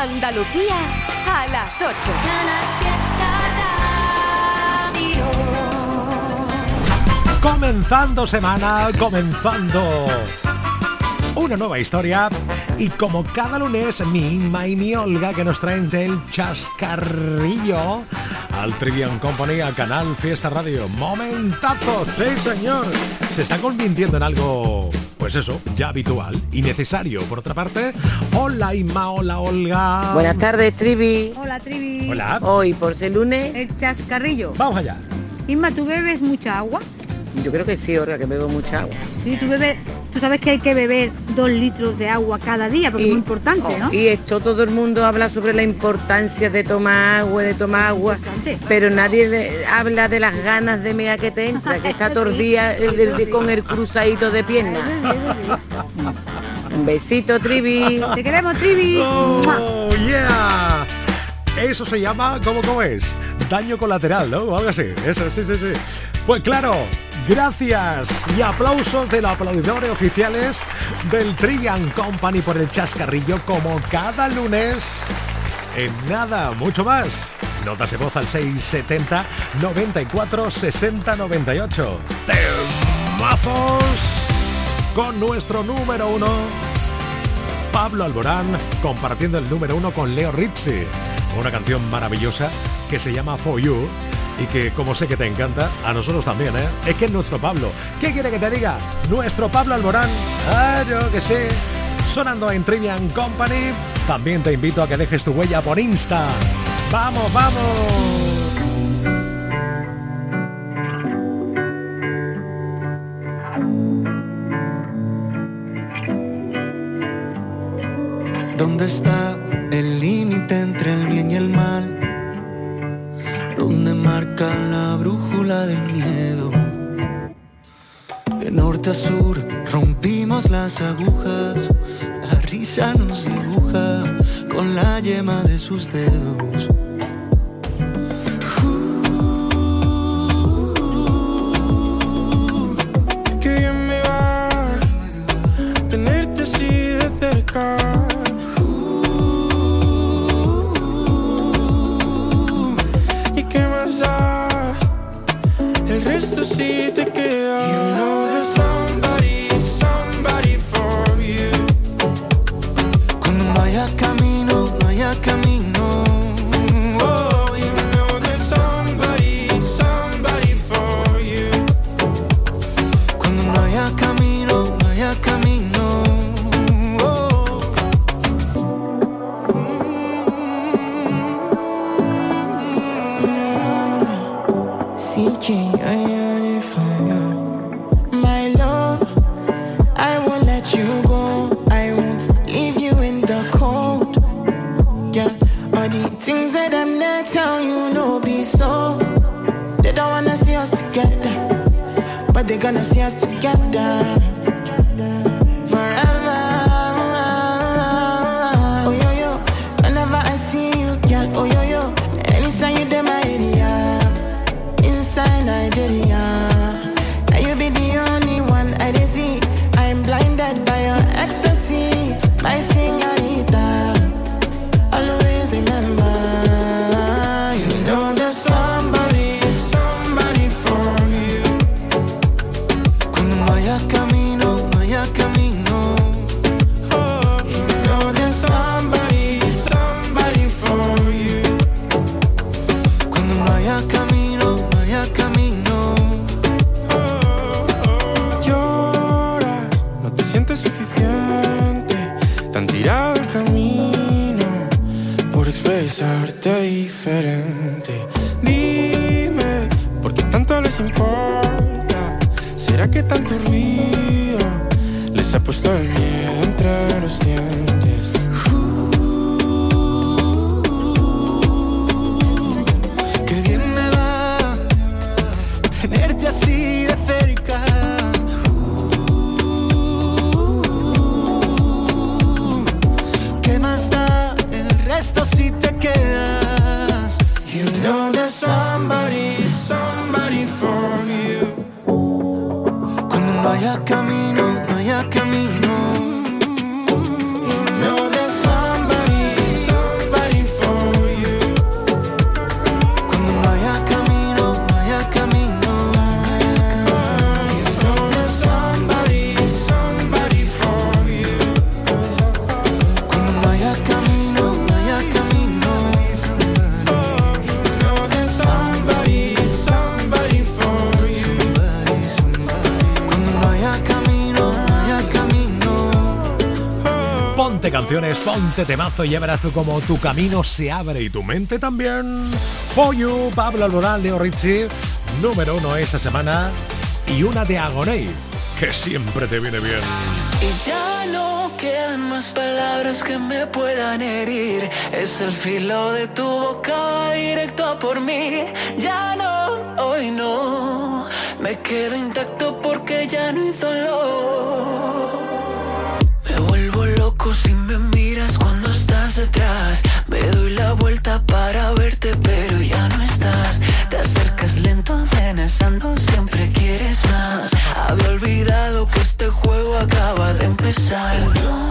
Andalucía a las 8. Comenzando semana, comenzando una nueva historia y como cada lunes mi Inma y mi Olga que nos traen del chascarrillo al Trivian Company, al canal Fiesta Radio. Momentazo, sí señor. Se está convirtiendo en algo, pues eso, ya habitual y necesario. Por otra parte, hola Inma, hola Olga. Buenas tardes, Trivi. Hola, Trivi. Hola. Hoy, por ser lunes, El chascarrillo. Vamos allá. Isma, ¿tú bebes mucha agua? yo creo que sí, Olga, que bebo mucha agua. Sí, tú bebes... Tú sabes que hay que beber dos litros de agua cada día, porque es muy importante, ¿no? Y esto todo el mundo habla sobre la importancia de tomar agua, de tomar agua, pero nadie de- habla de las ganas de mea que te entra, que está todo el día con el cruzadito de pierna. Un besito, Trivi. Te queremos, Trivi. Oh, yeah. Eso se llama, ¿cómo, cómo es? Daño colateral, ¿no? O algo así. Eso, sí, sí, sí. Pues claro, gracias y aplausos de los aplaudidores oficiales del Trivian Company por el chascarrillo como cada lunes. En nada, mucho más. Notas de voz al 670 94 60 98. Temazos con nuestro número uno. Pablo Alborán compartiendo el número uno con Leo Rizzi. Una canción maravillosa que se llama For You y que como sé que te encanta, a nosotros también, ¿eh? Es que es nuestro Pablo. ¿Qué quiere que te diga? Nuestro Pablo Alborán. Ah, yo que sé. Sonando en Trivian Company. También te invito a que dejes tu huella por Insta. ¡Vamos, vamos! ¿Dónde está las agujas, la risa nos dibuja con la yema de sus dedos. Nice Excelente temazo, ya verás tú como tu camino se abre y tu mente también. For You, Pablo Alborán, Leo Ricci, número uno esta semana. Y una de Agoney, que siempre te viene bien. Y ya no quedan más palabras que me puedan herir. Es el filo de tu boca directo por mí. Ya no, hoy no. Me quedo intacto porque ya no hizo lo Me doy la vuelta para verte, pero ya no estás. Te acercas lento, amenazando, siempre quieres más. Había olvidado que este juego acaba de empezar.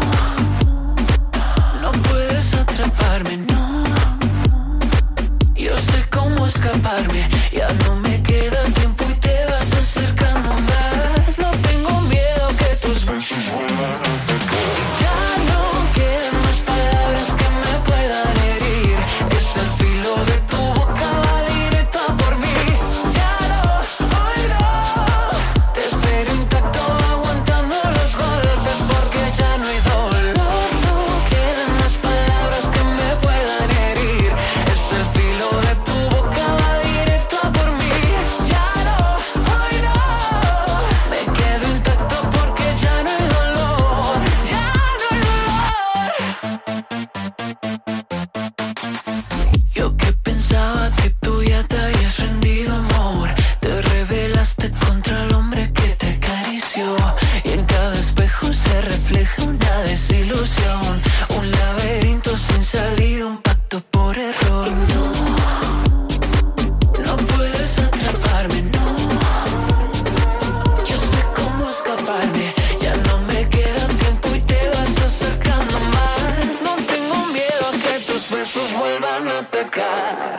van a atacar.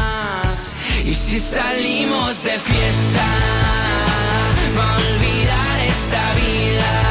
si salimos de fiesta va a olvidar esta vida.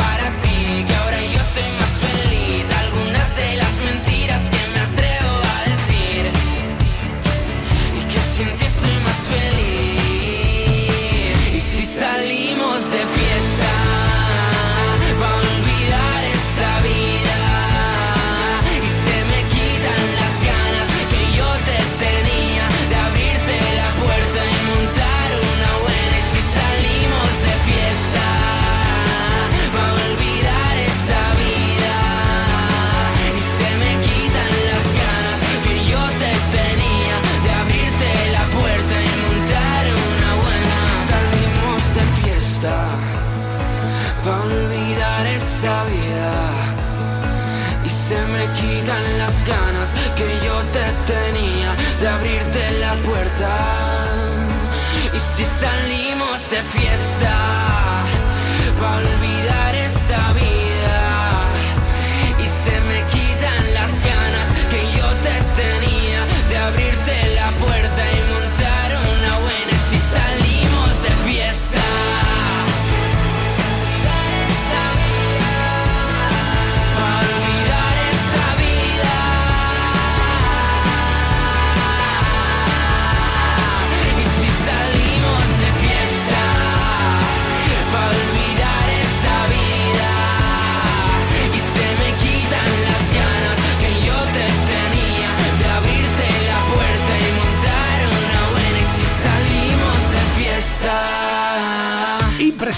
si salimos de fiesta,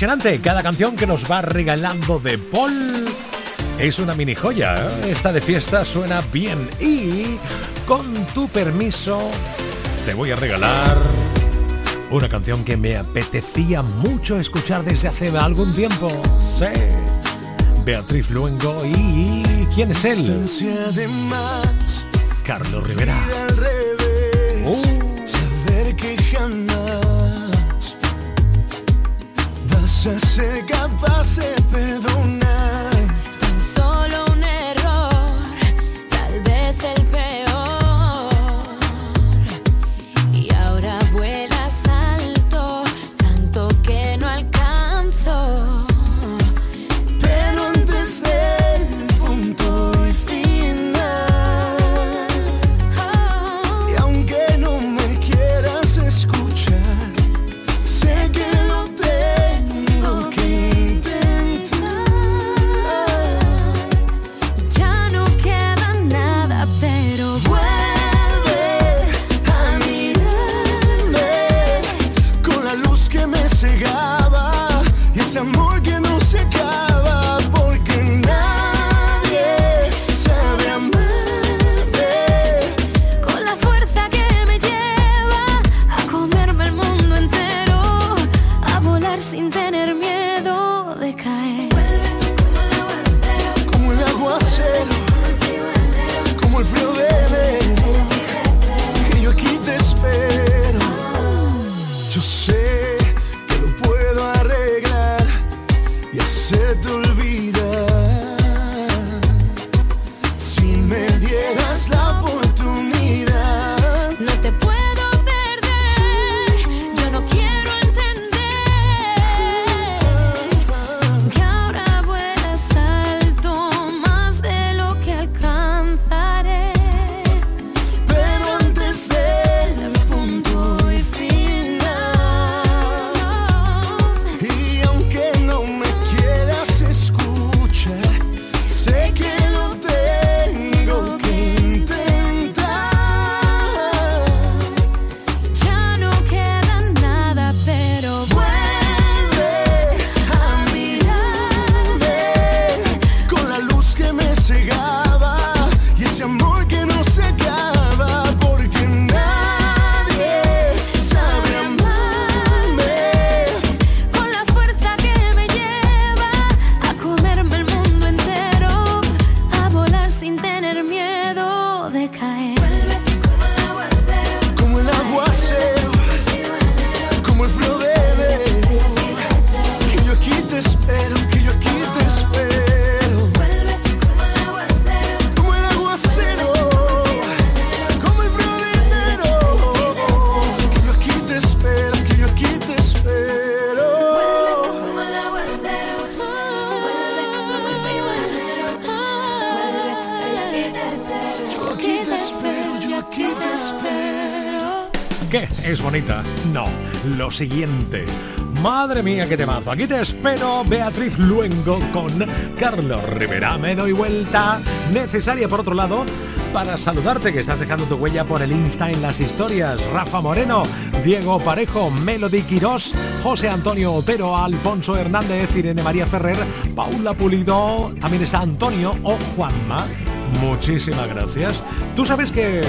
Impresionante, cada canción que nos va regalando de Paul es una mini joya. ¿eh? Esta de fiesta suena bien y con tu permiso te voy a regalar una canción que me apetecía mucho escuchar desde hace algún tiempo. Sí. Beatriz Luengo y ¿quién es él? Carlos Rivera. Uh. saber que jamás a ser capaz de perdonar. Madre mía, qué temazo. Aquí te espero, Beatriz Luengo con Carlos Rivera. Me doy vuelta. Necesaria, por otro lado, para saludarte que estás dejando tu huella por el Insta en las historias. Rafa Moreno, Diego Parejo, Melody Quirós, José Antonio Otero, Alfonso Hernández, Irene María Ferrer, Paula Pulido, también está Antonio o Juanma. Muchísimas gracias. Tú sabes que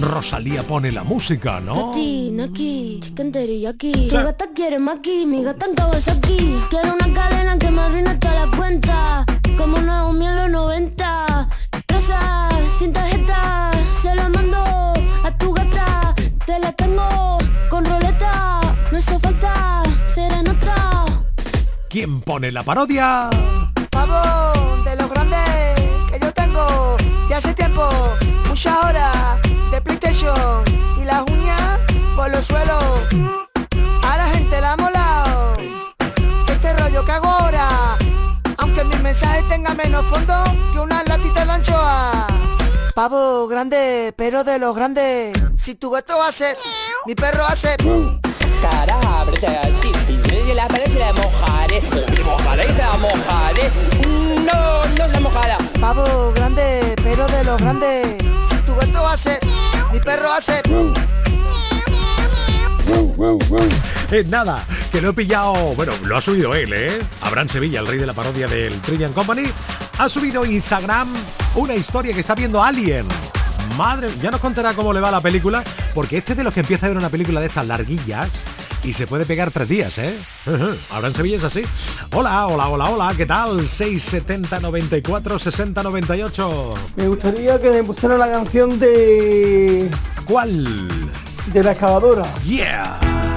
Rosalía pone la música, ¿no? Naki, chicken teriyaki Mi gata quiere maki, mi gata en Kawasaki Quiero una cadena que me arruine toda la cuenta Como Naomi en los 90 Rosa, sin tarjeta Se la mando a tu gata. Te la tengo con roleta No hizo falta serenata ¿Quién pone la parodia? Mensaje tenga menos fondo que una latita de anchoa. Pavo grande, pero de los grandes. Si tu gato hace, mi perro hace. Cara, ábrete así y la pared se la mojaré. ¿Me mojaré y se la mojaré? No, no se mojará. Pavo grande, pero de los grandes. Si tu gato hace, mi perro hace. Eh, nada, que lo he pillado, bueno, lo ha subido él, ¿eh? Abraham Sevilla, el rey de la parodia del Trivian Company, ha subido a Instagram una historia que está viendo Alien. Madre, ya nos contará cómo le va la película, porque este es de los que empieza a ver una película de estas larguillas y se puede pegar tres días, ¿eh? Abraham Sevilla es así. Hola, hola, hola, hola, ¿qué tal? 670 94 60 98. Me gustaría que me pusiera la canción de... ¿Cuál? De la excavadora. Yeah.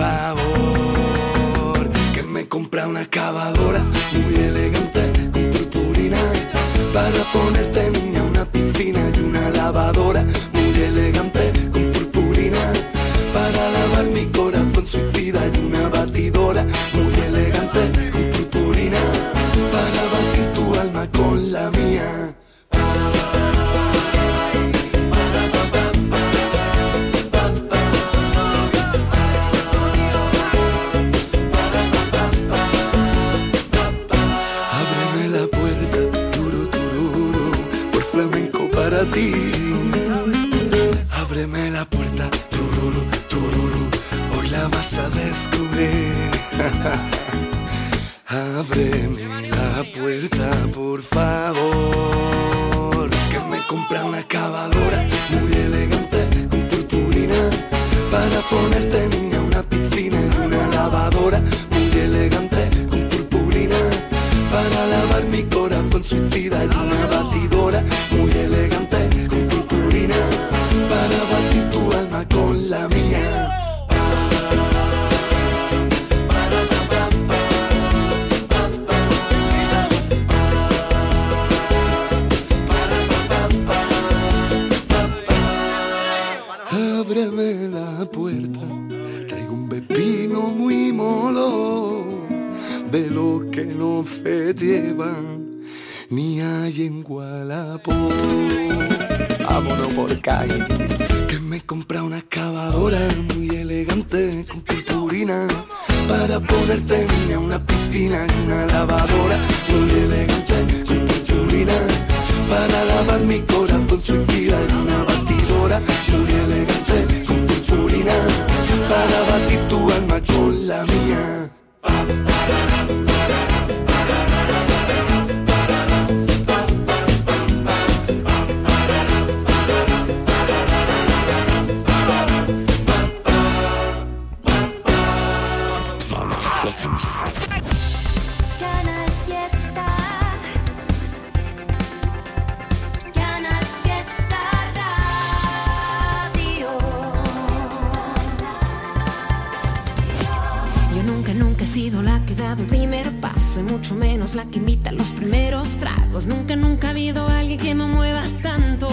Favor, que me compra una excavadora muy elegante con purpurina para ponerte dado el primer paso y mucho menos la que invita a los primeros tragos. Nunca, nunca ha habido alguien que me mueva tanto.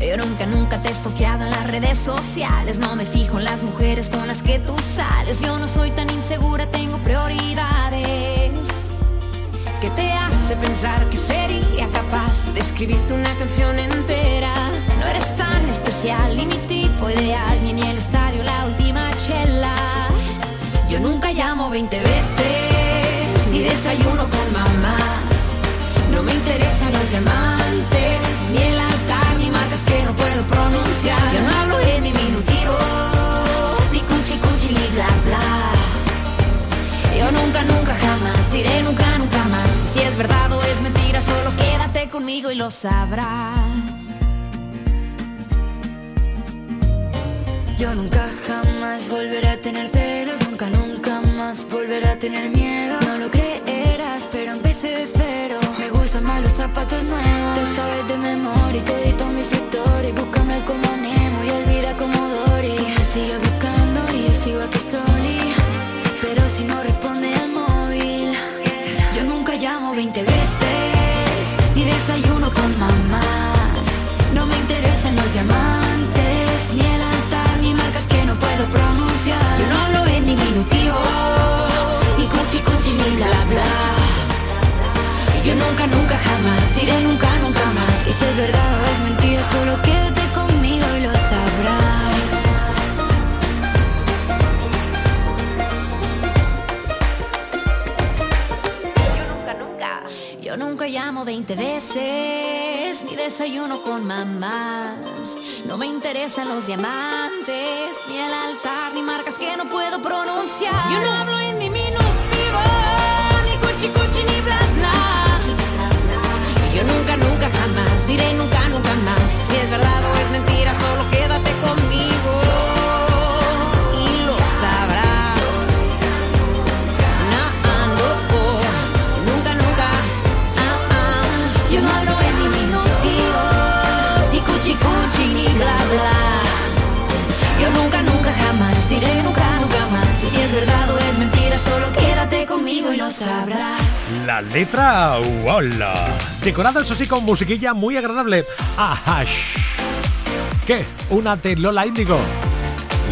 Yo nunca, nunca te he estoqueado en las redes sociales. No me fijo en las mujeres con las que tú sales. Yo no soy tan insegura, tengo prioridades. ¿Qué te hace pensar que sería capaz de escribirte una canción entera? No eres tan especial, ni mi tipo ideal, ni en el chela. Yo nunca llamo 20 veces, ni desayuno con mamás. No me interesan los diamantes, ni el altar, ni marcas que no puedo pronunciar. Yo no hablo en diminutivo, ni cuchi cuchi, ni bla bla. Yo nunca, nunca, jamás diré nunca, nunca más. Si es verdad o es mentira, solo quédate conmigo y lo sabrás. Yo nunca jamás volveré a tener celos, nunca, nunca más volveré a tener miedo. No lo creerás, pero empecé de cero. Me gustan más los zapatos nuevos. Te sabes de memoria y todito mis historias. Búscame como Nemo y olvida como Dory. Me sigue buscando y yo sigo aquí solí. Pero si no responde al móvil, yo nunca llamo 20 veces. Ni desayuno con mamás. No me interesan los diamantes, puedo pronunciar. Yo no hablo en diminutivo, ni cuchi cuchi, ni bla bla. Yo nunca, nunca, jamás diré nunca, nunca más. Y si es verdad o es mentira, solo quédate conmigo y lo sabrás. Yo nunca llamo 20 veces, ni desayuno con mamás. No me interesan los diamantes, ni el altar, ni marcas que no puedo pronunciar. Yo no hablo en diminutivo, ni cuchi cuchi, ni bla bla. Yo nunca, nunca, jamás diré nunca, nunca más. Si es verdad o es mentira, solo quédate conmigo. Conmigo y lo sabrás. La letra, hola. Decorada, eso sí, con musiquilla muy agradable. Ajá. ¿Qué? Una de Lola Índigo.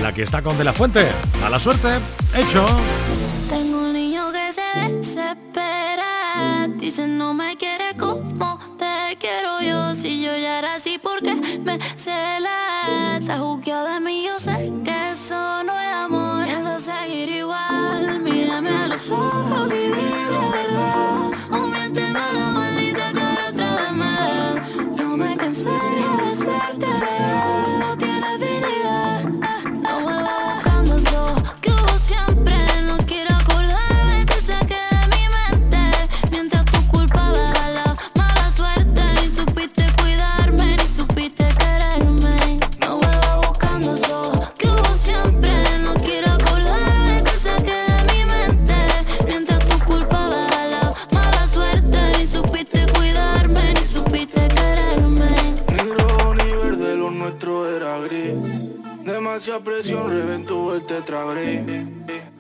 La que está con De La Fuente. A la suerte. Hecho. Tengo un niño que se desespera. Dice no me quiere como te quiero yo. Si yo ya era así, porque me cela? Está juzgado de mí, yo Presión reventó el tetragris.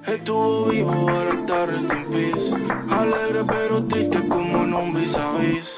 Estuvo vivo, ahora está rest in peace. Alegre pero triste como un vis a vis.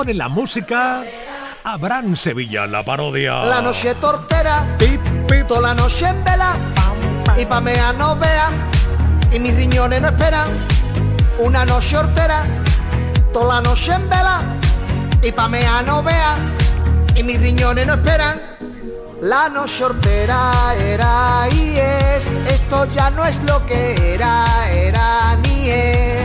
Pone la música. Abraham Sevilla, la parodia. La noche tortera, toda la noche en vela, y pa' mea no vea, y mis riñones no esperan. Una noche hortera, toda la noche en vela, y pa' mea no vea, y mis riñones no esperan. La noche hortera era y es, esto ya no es lo que era, era ni es.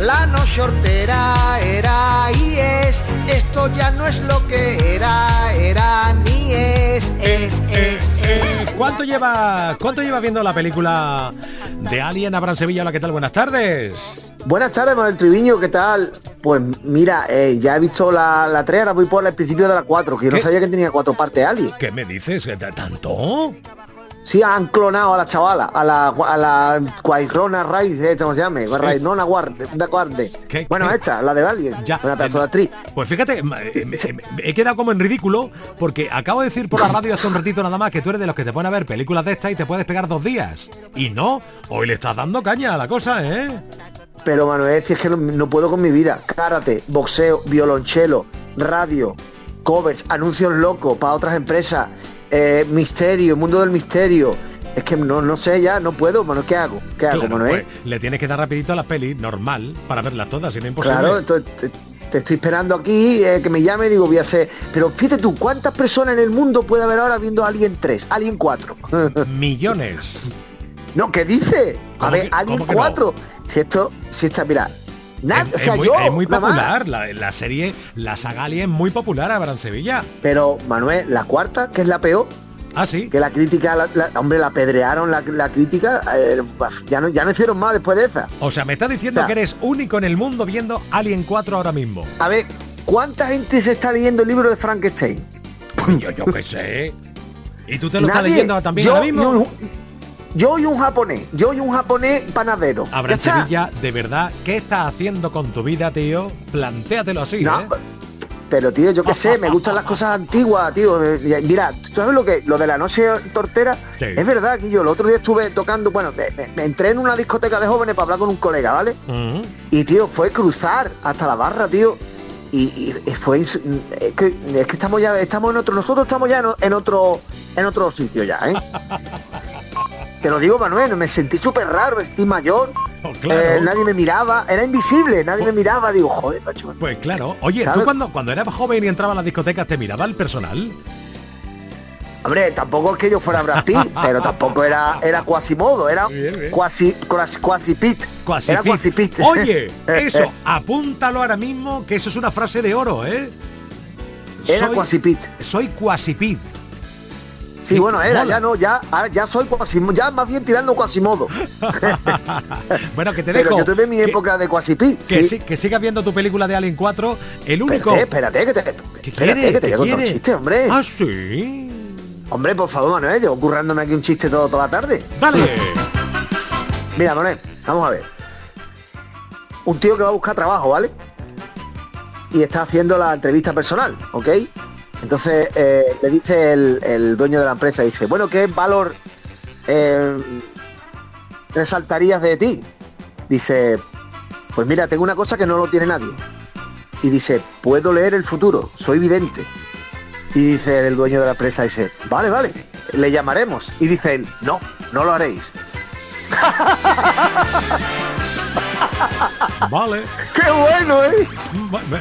La noche hortera era y es, esto ya no es lo que era, era ni es, es, es, es. ¿Cuánto lleva, ¿Cuánto lleva viendo la película de Alien Abraham Sevilla? Hola, ¿qué tal? Buenas tardes. Buenas tardes, Manuel Triviño, ¿qué tal? Pues mira, eh, ya he visto la, la 3, ahora voy por el principio de la 4, que yo no sabía que tenía cuatro partes Alien. ¿Qué me dices? ¿Qué t- ¿Tanto? Sí, han clonado a la chavala, a la a la Raíz, eh, ¿cómo se llama? Rainona Guarde, da Guarde. Bueno, esta, la de Alien, Ya, una pedazo de actriz. Pues fíjate, ma- eh, me- me- he quedado como en ridículo porque acabo de decir por la radio hace un ratito nada más que tú eres de los que te ponen a ver películas de estas y te puedes pegar dos días. Y no, hoy le estás dando caña a la cosa, ¿eh? Pero Manuel, si es que no, no puedo con mi vida. Karate, boxeo, violonchelo, radio, covers, anuncios locos para otras empresas, eh, misterio, mundo del misterio. Es que no, no sé ya, no puedo, Manuel, ¿qué hago? ¿Qué hago, Claro, Manuel? pues, le tienes que dar rapidito a las pelis, normal, para verlas todas, si no es imposible. Claro, entonces te, estoy esperando aquí, eh, que me llame, digo, voy a hacer. Pero fíjate tú, ¿cuántas personas en el mundo puede haber ahora viendo Alien 3, Alien 4? Millones. No, ¿qué dice? A ¿Cómo ver, Alien cómo que no? 4. Si esto, si está, mira. Es, o sea, es muy, yo, es muy nada más. popular, la, la serie, la saga Alien es muy popular, Abraham Sevilla. Pero, Manuel, la cuarta, que es la peor. Ah, sí. Que la crítica, la, la- hombre, la pedrearon la, la crítica, eh, ya, no, ya no hicieron más después de esa. O sea, me estás diciendo que eres único en el mundo viendo Alien 4 ahora mismo. A ver, ¿cuánta gente se está leyendo el libro de Frankenstein? Yo, yo qué sé. ¿Y tú te lo estás leyendo también yo ahora mismo? Yo y un japonés, yo y un japonés panadero. ¿Ya Abraham? Sevilla, de verdad, ¿qué estás haciendo con tu vida, tío? Plantéatelo así, No, ¿eh? Pero tío, yo qué sé, me gustan las cosas antiguas, tío. Mira, ¿tú sabes lo que? Lo de la noche tortera, Sí. es verdad que yo el otro día estuve tocando, bueno, me, entré en una discoteca de jóvenes para hablar con un colega, ¿vale? Y tío, fue cruzar hasta la barra, tío. Y, y fue es que, es que estamos ya, estamos en otro, nosotros estamos ya en, en otro, en otro sitio ya, ¿eh? Te lo digo, Manuel, me sentí súper raro, estoy mayor. Oh, claro. eh, nadie me miraba, era invisible, nadie me miraba, digo, joder, macho. Pues claro. Oye, ¿tú cuando, cuando eras joven y entraba a las discotecas te miraba el personal? Hombre, tampoco es que yo fuera Brad Pitt, pero tampoco era, era Quasimodo, era Quasi, Quasi, Quasi Pitt. Quasi Era. Quasi Pitt. Oye, eso, apúntalo ahora mismo, que eso es una frase de oro, ¿eh? Era Quasi Pitt. Soy Quasipid. Sí, bueno, era, mola. ya no, ya, ah, ya soy Quasimodo, ya más bien tirando Quasimodo. Bueno, que te Pero dejo. yo tuve mi que- época de Quasi Pitt. Que, sí. que sigas viendo tu película de Alien 4. El único. Espérate, espérate, que te, ¿Qué espérate, quiere? que te ¿Qué voy a contar un quiere? chiste, hombre. Ah, sí. Hombre, por favor, Manuel, llevo currándome aquí un chiste todo, toda la tarde. Dale. Mira, Manuel, vamos a ver. Un tío que va a buscar trabajo, ¿vale? Y está haciendo la entrevista personal, ¿ok? Entonces eh, le dice el, el dueño de la empresa, dice, bueno, ¿qué valor eh, resaltarías de ti? Dice, pues mira, tengo una cosa que no lo tiene nadie. Y dice, puedo leer el futuro, soy vidente. Y dice el dueño de la empresa, dice, vale, vale, le llamaremos. Y dice él, no, no lo haréis. Vale. ¡Qué bueno, eh!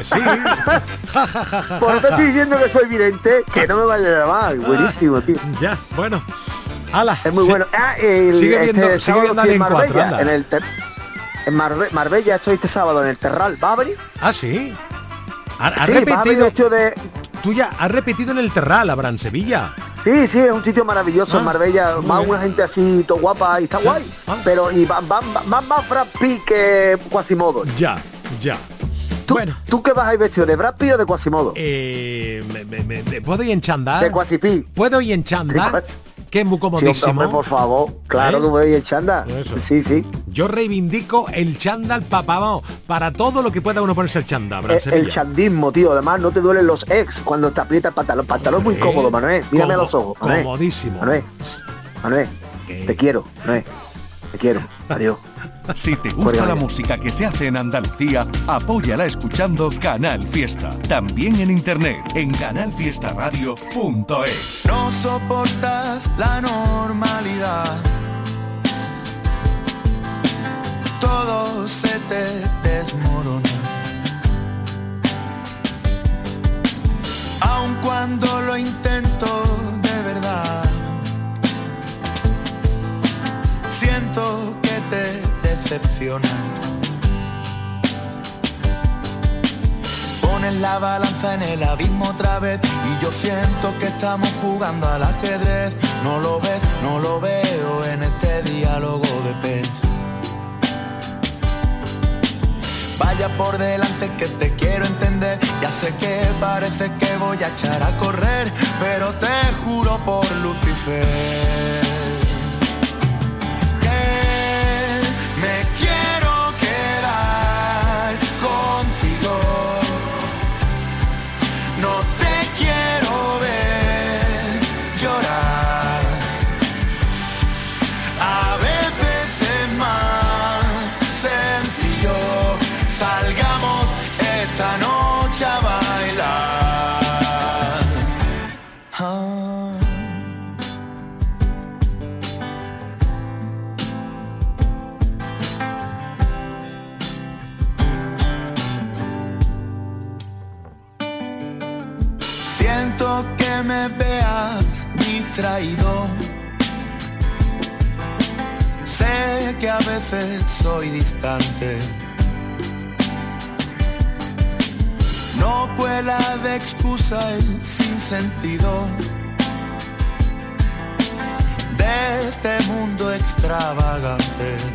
Sí. Ja, ja, ja, Por diciendo que soy vidente, que no me vaya a llamar. Buenísimo, tío. Ya, bueno. Ala, Es muy sí. bueno. Ah, el, Sigue viendo- este sigue viendo en Alien 4, Marbella, anda. en el en Marbe- Marbella estoy este sábado en el Terral. ¿Va a venir? Ah, sí. Ha- Has Sí, va a venir repetido. hecho de... Tú ya has repetido en el Terral, Abraham Sevilla. Sí, sí, es un sitio maravilloso Ah, en Marbella. Va una gente así, todo guapa y está Sí. guay. Ah. Pero y va, va, va- más Brad Pitt que Quasimodo. Ya, ya. ¿Tú, Bueno. ¿Tú qué vas a ir vestido? ¿De Brad Pitt o de Quasimodo? Eh, me- me- me- me- ¿Puedo ir en chándal? De Quasipí. ¿Puedo ir en Quas- Que es muy Sí, comodísimo. hombre, por favor. Claro ¿Eh? que voy en chanda. Eso. Sí, sí. Yo reivindico el chándal papá, vamos, para todo lo que pueda uno ponerse el chándal, Abraham El, el chandismo, tío. Además, no te duelen los ex cuando te aprieta el pantalón. Pantalón muy Hombre, cómodo, Manuel. Mírame a los ojos. Manuel. comodísimo. Manuel, Manuel, ¿Qué? te quiero, Manuel. Te quiero. Adiós. Si te gusta la música que se hace en Andalucía, apóyala escuchando Canal Fiesta. También en internet en canalfiestaradio.es. No soportas la normalidad. Todo se te desmorona. Aun cuando lo intento de verdad. Siento que te decepciona. Pones la balanza en el abismo otra vez y yo siento que estamos jugando al ajedrez. No lo ves, no lo veo en este diálogo de pez. Vaya por delante que te quiero entender. Ya sé que parece que voy a echar a correr, pero te juro por Lucifer Siento que me veas distraído. Sé que a veces soy distante. No cuela de excusa el sinsentido de este mundo extravagante.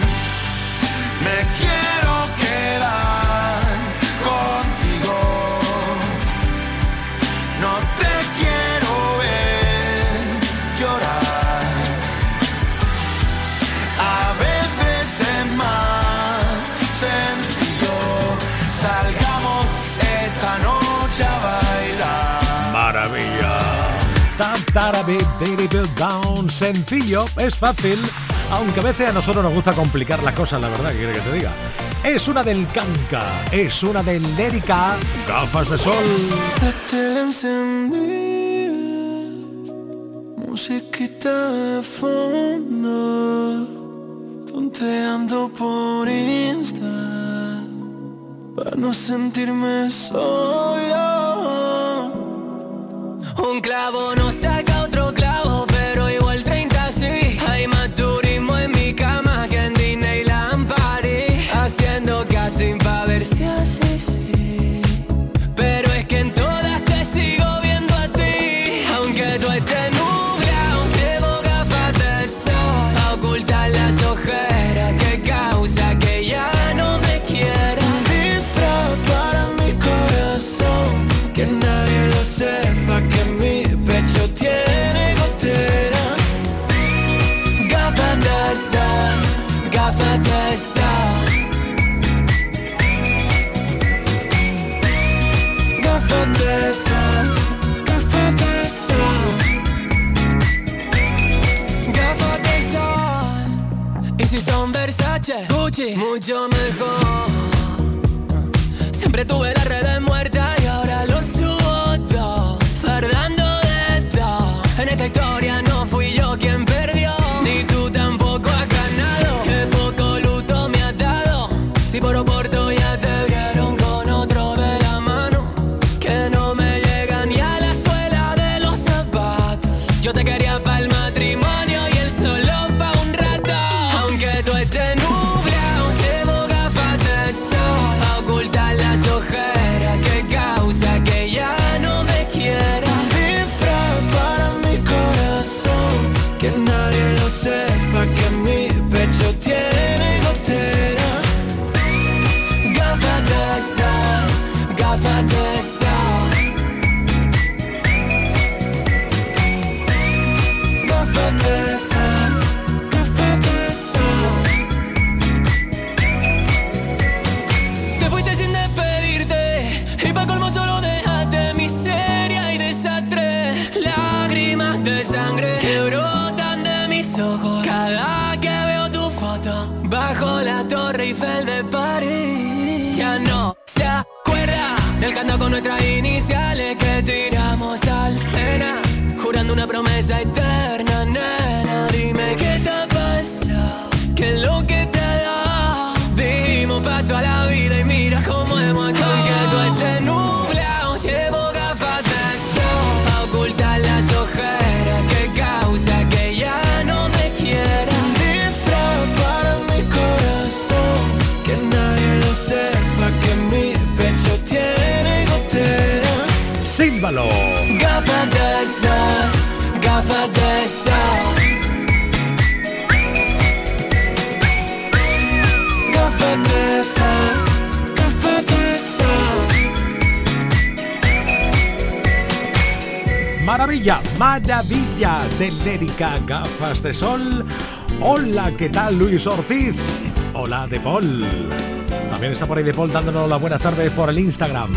Tan, tarabi, tiribi, down. Sencillo, es fácil. Aunque a veces a nosotros nos gusta complicar las cosas, la verdad, que quiere que te diga. Es una del canca, es una del Lérica, gafas de sol. La tele encendida, musiquita de fondo, tonteando por Insta, para no sentirme solo. Un clavo no saca Mucho mejor. Siempre tuve las que nadie lo sepa nuestras iniciales que tiramos al cena, jurando una promesa eterna, Maravilla, maravilla de Lérica Gafas de Sol. Hola, ¿qué tal Luis Ortiz? Hola, De Paul. También está por ahí De dándonos las buenas tardes por el Instagram.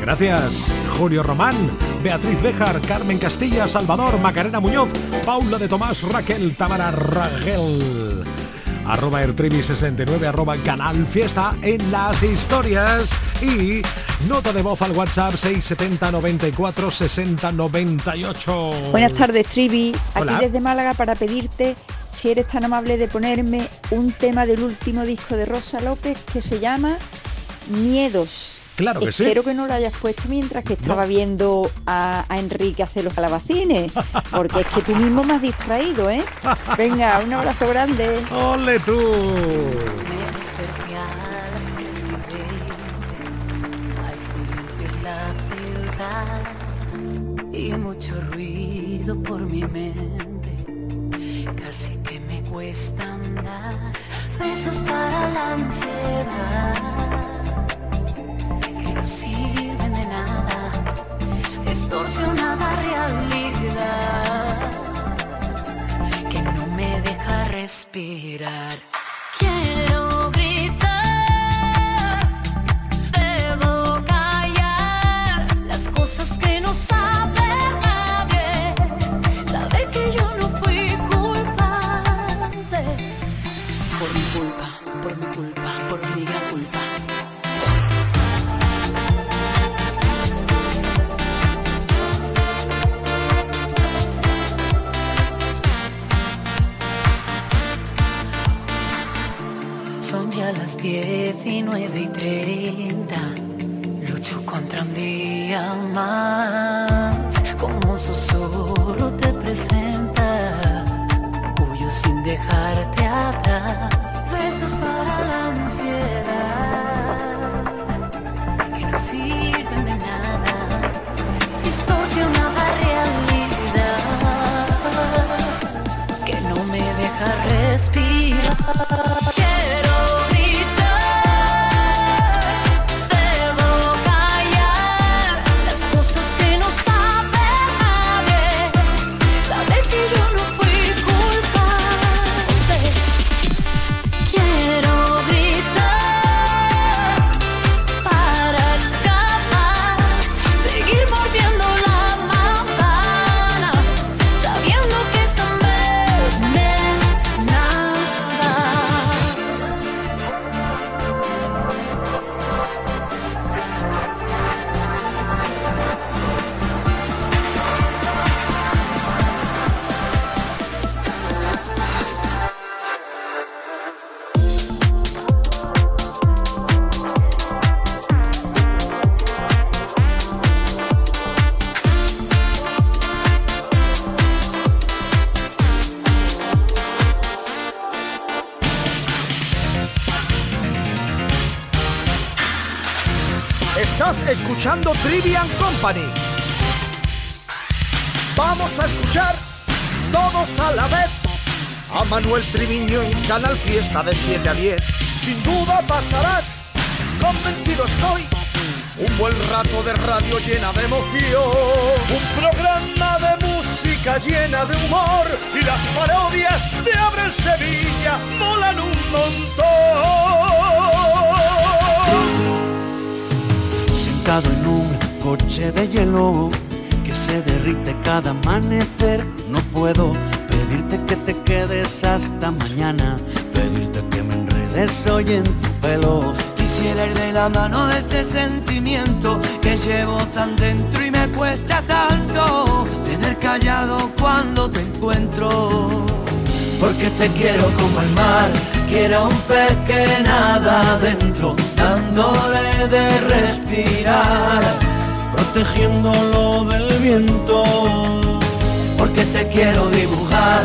Gracias, Julio Román, Beatriz Béjar, Carmen Castilla, Salvador, Macarena Muñoz, Paula de Tomás, Raquel, Tamara Ragel. Arroba Ertrivi69, arroba Canal Fiesta en las historias y nota de voz al WhatsApp 670 94 60 98. Buenas tardes, Trivi. Aquí Hola. desde Málaga para pedirte si eres tan amable de ponerme un tema del último disco de Rosa López que se llama Miedos. Claro que sí. Espero que no lo hayas puesto mientras que estaba viendo a, a Enrique hacer los calabacines, porque es que tú mismo me has distraído, ¿eh? Venga, un abrazo grande. ¡Ole tú! Y veinte, hay silencio en la ciudad y mucho ruido por mi mente, casi que me cuesta andar, besos para la ansiedad, no sirven de nada, distorsionada realidad, que no me deja respirar. 19 y 30 lucho contra un día más. Como un susurro te presentas, huyo sin dejarte atrás. Besos para la ansiedad que no sirven de nada. Distorsionada realidad que no me deja respirar. Triviño en Canal Fiesta de 7 a 10. Sin duda pasarás, convencido estoy, un buen rato de radio llena de emoción. Un programa de música llena de humor y las parodias de Abre Sevilla molan un montón. Sentado en un coche de hielo que se derrite cada amanecer, no puedo quedes hasta mañana, pedirte que me enredes hoy en tu pelo. Quisiera ir de la mano de este sentimiento que llevo tan dentro y me cuesta tanto tener callado cuando te encuentro. Porque te quiero como el mar, quiero un pez que nada adentro, dándole de respirar, protegiéndolo del viento. Porque te quiero dibujar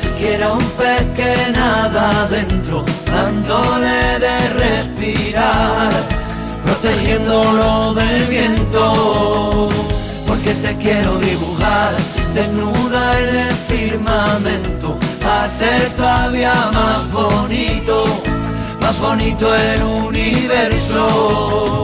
quiero un pez que nada adentro, dándole de respirar, protegiéndolo del viento. Porque te quiero dibujar desnuda en el firmamento, hacer todavía más bonito, más bonito el universo.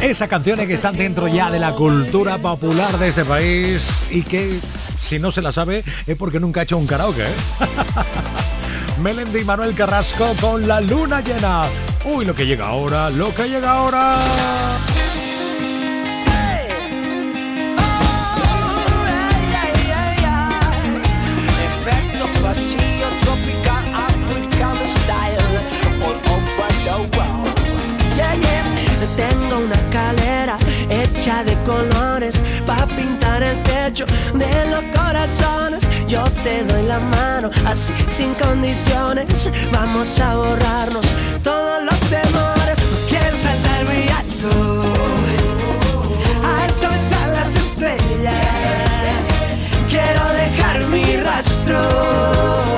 Esas canciones que están dentro ya de la cultura popular de este país y que si no se la sabe es porque nunca ha hecho un karaoke. ¿eh? Melendi y Manuel Carrasco con la luna llena. Uy, lo que llega ahora, lo que llega ahora. Pintar el techo de los corazones. Yo te doy la mano, así sin condiciones. Vamos a borrarnos todos los temores. No quiero saltar muy alto. A a las estrellas. Quiero dejar mi rastro.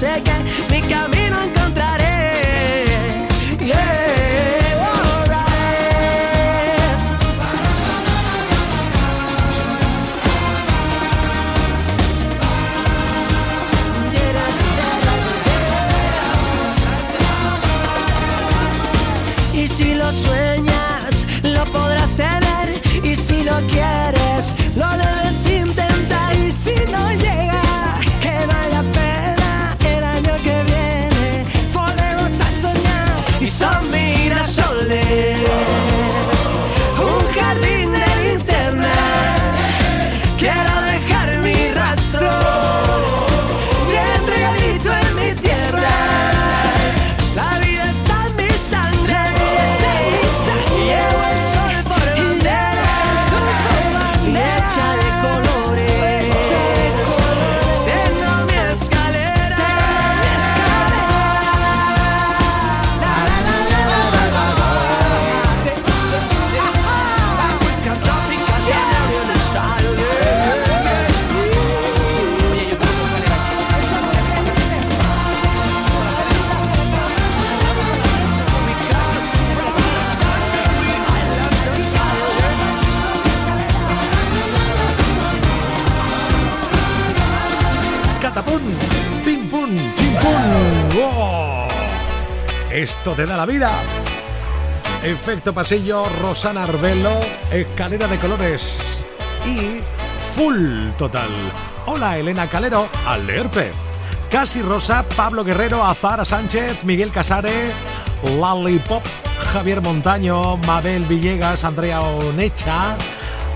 second Te da la vida. Efecto pasillo, Rosana Arbelo, escalera de colores y full total. Hola Elena Calero, al. Casi Rosa, Pablo Guerrero, Azara Sánchez, Miguel Casare, Lollipop, Javier Montaño, Mabel Villegas, Andrea Onecha,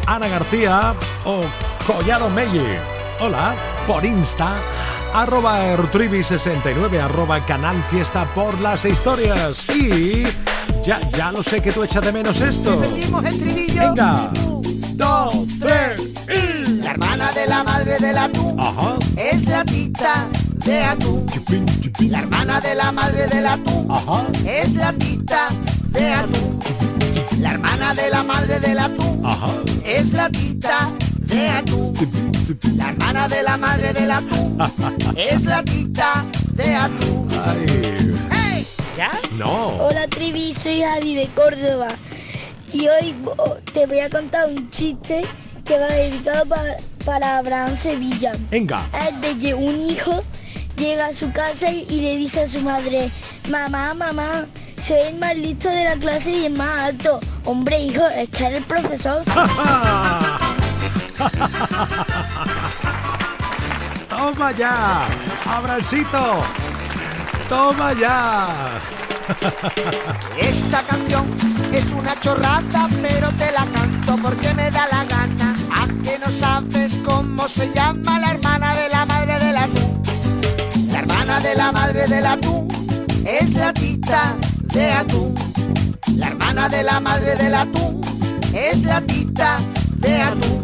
Ana García o Collado Melle. Hola, por Insta, arroba Ertrivi69, arroba Canal Fiesta por las historias. Y ya, ya lo sé que tú echas de menos esto. Venga. dos, tres y... La hermana de la madre del atún Ajá. es la tita de atún. La hermana de la madre del atún Ajá. es la tita de atún. La hermana de la madre del atún Ajá. es la tita de La hermana de la madre del atún es la tita de atún. Ay, ¡Hey! ¿Ya? no. Hola Trivi, soy Javi de Córdoba y hoy te voy a contar un chiste que va dedicado para, para Abraham Sevilla. Venga. Es de que un hijo llega a su casa y, y le dice a su madre, mamá, mamá, soy el más listo de la clase y el más alto. Hombre, hijo, es que eres el profesor. Toma ya, Abrancito. Toma ya. Esta canción es una chorrada, pero te la canto porque me da la gana. ¿A que no sabes cómo se llama la hermana de la madre del atún? La hermana de la madre del atún es la tita de atún. La hermana de la madre del atún es la tita de atún.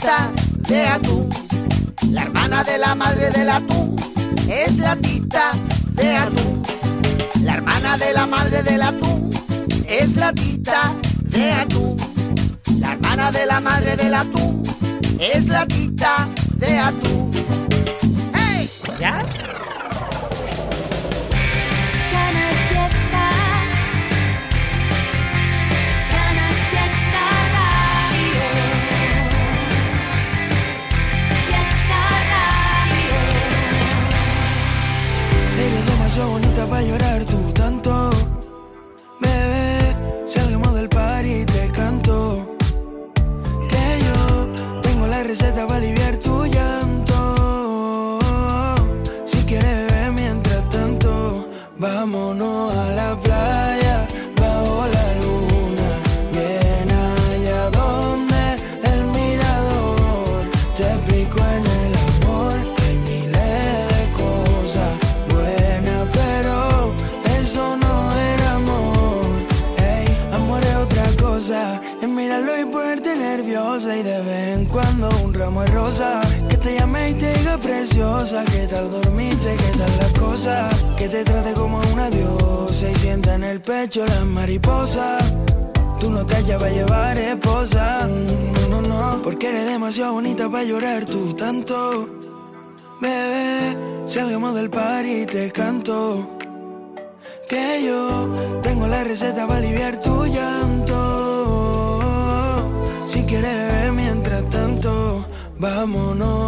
de atún. La hermana de la madre del atún es la tita de atún. La hermana de la madre del atún es la tita de atún. La hermana de la madre del atún es la tita de atún. ¡Hey! ¿Ya? Bonita para llorar tú tanto. Bebé, salgamos del party y te canto. Que yo tengo la receta para aliviar tu llanto. Si quieres beber mientras tanto, vámonos a la playa. Bajo la luna llena allá donde el mirador te explico rosa. Que te llame y te diga preciosa. ¿Qué tal dormiste? ¿Qué tal las cosas? Que te trate como una diosa y sienta en el pecho las mariposas. Tú no te hallas para llevar esposa. Mm, No, no. Porque eres demasiado bonita para llorar tú tanto. Bebé, salgamos del party y te canto. Que yo tengo la receta para aliviar tu llanto. Si quieres vámonos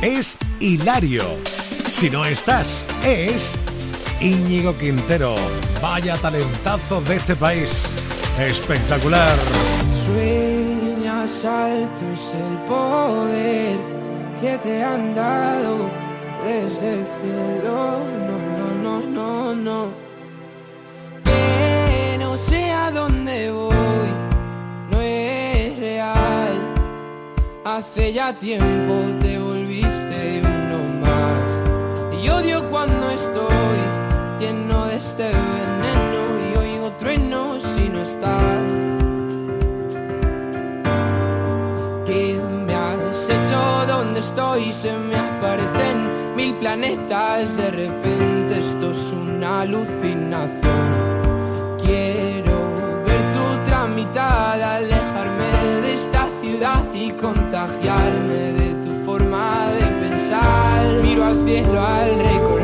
Es Hilario. Si no estás, es Íñigo Quintero. Vaya talentazo de este país. Espectacular. Sueñas alto es el poder que te han dado desde el cielo. No, no, no, no, no. No sé a dónde voy, no es real. Hace ya tiempo este veneno y oigo truenos si no estás. ¿Qué me has hecho? ¿Dónde estoy? Se me aparecen mil planetas. De repente esto es una alucinación. Quiero ver tu tramitada, alejarme de esta ciudad y contagiarme de tu forma de pensar. Miro al cielo al recordar,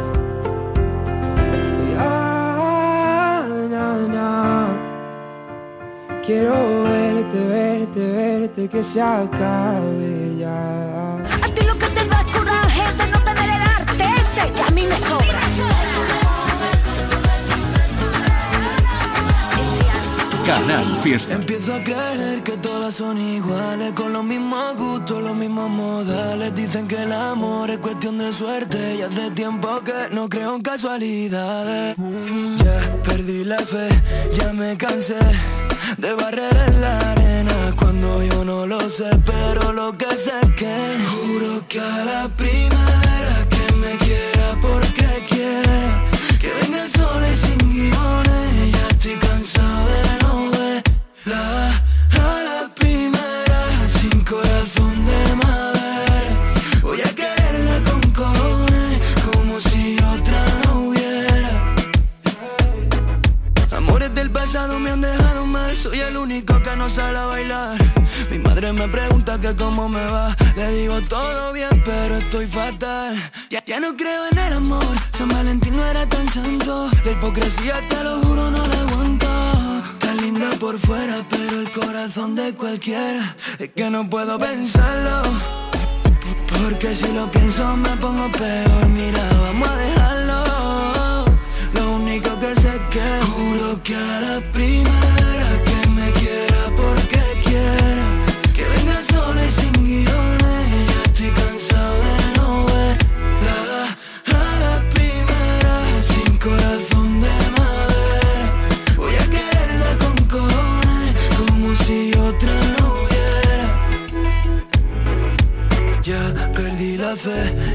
Quiero verte, verte, verte, que se acabe ya. A ti lo que te da coraje de no tener el arte ese que a mí me sobra. Canal Fiesta. Empiezo a creer que todas son iguales, con los mismos gustos, los mismos modales. Dicen que el amor es cuestión de suerte y hace tiempo que no creo en casualidades. Ya perdí la fe, ya me cansé de barrer en la arena cuando yo no lo sé, pero lo que sé es que juro que a la primera que me quiera porque quiera, que venga sola y sin guiones, ya estoy cansado de no verla único que no sale a bailar. Mi madre me pregunta que cómo me va, le digo todo bien, pero estoy fatal. Ya, ya no creo en el amor, San Valentín no era tan santo. La hipocresía, te lo juro, no la aguanto. Tan linda por fuera, pero el corazón de cualquiera es que no puedo pensarlo. Porque si lo pienso me pongo peor. Mira, vamos a dejarlo. Lo único que sé es que juro que a la primera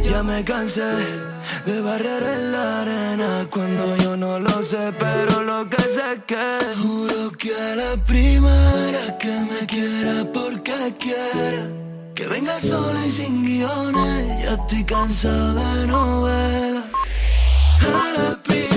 ya me cansé de barrer en la arena cuando yo no lo sé, pero lo que sé es que juro que a la primera que me quiera porque quiera. Que venga sola y sin guiones, ya estoy cansado de novela. A la primera